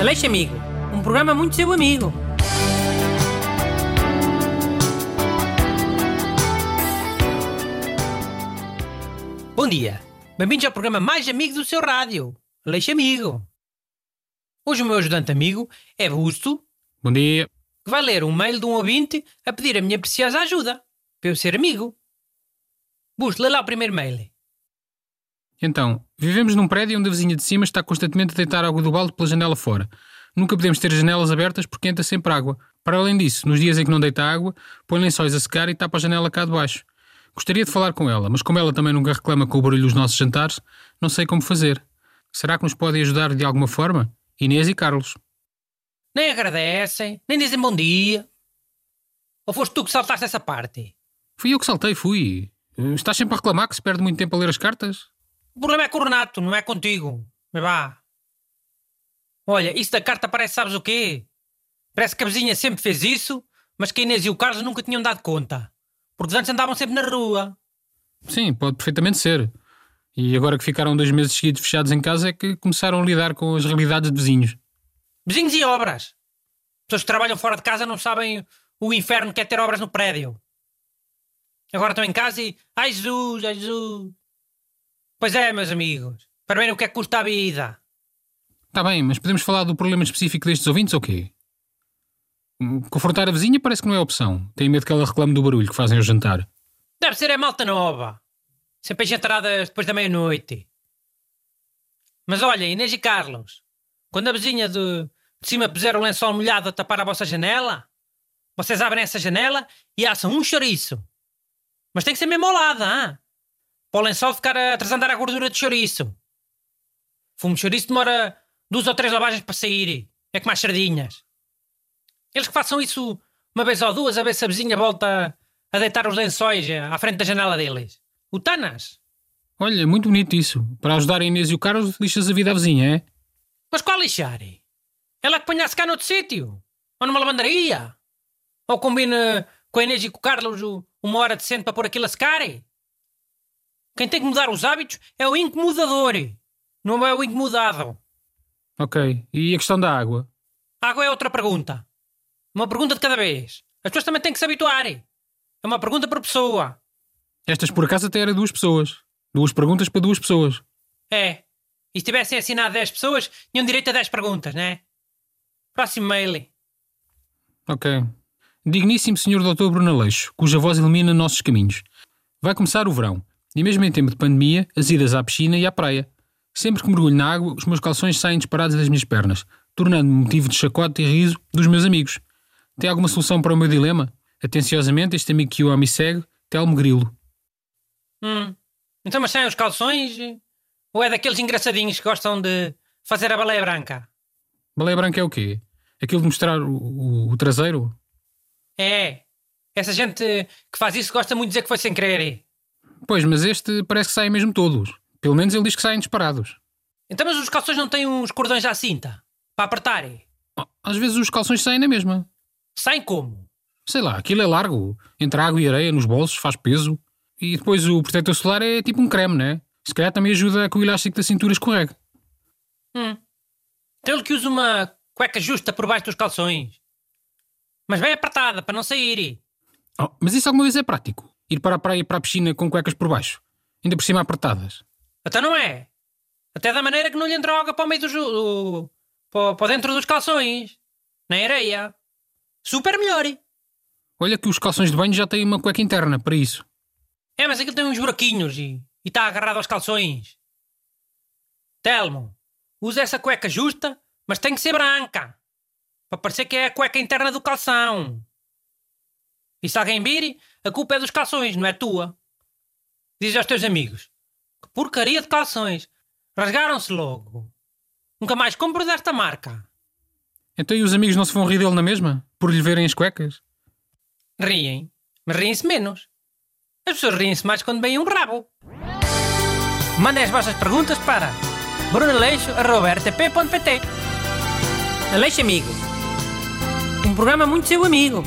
Aleixo Amigo, um programa muito seu amigo. Bom dia, bem-vindos ao programa mais amigo do seu rádio, Aleixo Amigo. Hoje o meu ajudante amigo é Busto, Bom dia. que vai ler um mail de um ouvinte a pedir a minha preciosa ajuda, para eu ser amigo. Busto, lê lá o primeiro mail. Então, vivemos num prédio onde a vizinha de cima está constantemente a deitar água do balde pela janela fora. Nunca podemos ter as janelas abertas porque entra sempre água. Para além disso, nos dias em que não deita água, põe lençóis a secar e tapa a janela cá de baixo. Gostaria de falar com ela, mas como ela também nunca reclama com o barulho dos nossos jantares, não sei como fazer. Será que nos podem ajudar de alguma forma? Inês e Carlos. Nem agradecem, nem dizem bom dia. Ou foste tu que saltaste essa parte? Fui eu que saltei, fui. Estás sempre a reclamar que se perde muito tempo a ler as cartas? O problema é com o Renato, não é contigo. Mas vá. Olha, isso da carta parece sabes o quê? Parece que a vizinha sempre fez isso, mas que a Inês e o Carlos nunca tinham dado conta. Porque antes andavam sempre na rua. Sim, pode perfeitamente ser. E agora que ficaram dois meses seguidos fechados em casa é que começaram a lidar com as realidades de vizinhos. Vizinhos e obras. Pessoas que trabalham fora de casa não sabem o inferno que é ter obras no prédio. Agora estão em casa e. Ai Jesus, ai Jesus. Pois é, meus amigos. Para ver o que é que custa a vida. Está bem, mas podemos falar do problema específico destes ouvintes ou quê? Confrontar a vizinha parece que não é opção. Tenho medo que ela reclame do barulho que fazem ao jantar. Deve ser a malta nova. Sempre entradas depois da meia-noite. Mas olha, Inês e Carlos, quando a vizinha de, de cima puser o lençol molhado a tapar a vossa janela, vocês abrem essa janela e assam um chouriço. Mas tem que ser mesmo ao lado, hein? Para o lençol ficar a transandar a gordura de chouriço. Fumo de chouriço demora duas ou três lavagens para sair. É como as sardinhas. Eles que façam isso uma vez ou duas, a ver se a vizinha volta a deitar os lençóis eh, à frente da janela deles. O Tanas. Olha, muito bonito isso. Para ajudar a Inês e o Carlos, lixas a vida à vizinha, é? Mas qual lixar? Ela que ponha a secar noutro sítio? Ou numa lavandaria? Ou combina com a Inês e com o Carlos uma hora decente para pôr aquilo a secar? Quem tem que mudar os hábitos é o incomodador, não é o incomodado. Ok. E a questão da água? A água é outra pergunta. Uma pergunta de cada vez. As pessoas também têm que se habituar. É uma pergunta por pessoa. Estas por acaso até eram duas pessoas. Duas perguntas para duas pessoas. É. E se tivessem assinado 10 pessoas, tinham direito a 10 perguntas, né? Próximo mail. Ok. Digníssimo Sr. Dr. Bruno Aleixo, cuja voz ilumina nossos caminhos. Vai começar o verão, e mesmo em tempo de pandemia, as idas à piscina e à praia. Sempre que mergulho na água, os meus calções saem disparados das minhas pernas, tornando-me motivo de chacota e riso dos meus amigos. Tem alguma solução para o meu dilema? Atenciosamente, este amigo que o me segue, Telmo Grilo. Hum. Então, mas saem os calções? Ou é daqueles engraçadinhos que gostam de fazer a baleia branca? Baleia branca é o quê? Aquilo de mostrar o, o- o traseiro? É. Essa gente que faz isso gosta muito de dizer que foi sem querer. Pois, mas este parece que saem mesmo todos. Pelo menos ele diz que saem disparados. Então, mas os calções não têm uns cordões à cinta? Para apertar? Oh, Às vezes os calções saem na mesma. Saem como? Sei lá, aquilo é largo. Entre água e areia nos bolsos, faz peso. E depois o protetor solar é tipo um creme, né? Se calhar também ajuda a que o elástico da cintura escorregue. Hum. Então ele que usa uma cueca justa por baixo dos calções. Mas bem apertada, para não sair. Oh, mas isso alguma vez é prático? Ir para a praia e para a piscina com cuecas por baixo? Ainda por cima apertadas? Até não é. Até da maneira que não lhe entra água para o meio do... ju- do para, para dentro dos calções. Na areia. Super melhor. Olha que os calções de banho já têm uma cueca interna para isso. É, mas aquilo tem uns buraquinhos e e está agarrado aos calções. Telmo, usa essa cueca justa, mas tem que ser branca. Para parecer que é a cueca interna do calção. E se alguém vir, a culpa é dos calções, não é tua. Diz aos teus amigos. Que porcaria de calções. Rasgaram-se logo. Nunca mais compro desta marca. Então e os amigos não se vão rir dele na mesma? Por lhe verem as cuecas? Riem, mas riem-se menos. As pessoas riem-se mais quando veem um rabo. Mandem as vossas perguntas para brunaleixo.rtp.pt Aleixo Amigo. Um programa muito seu amigo.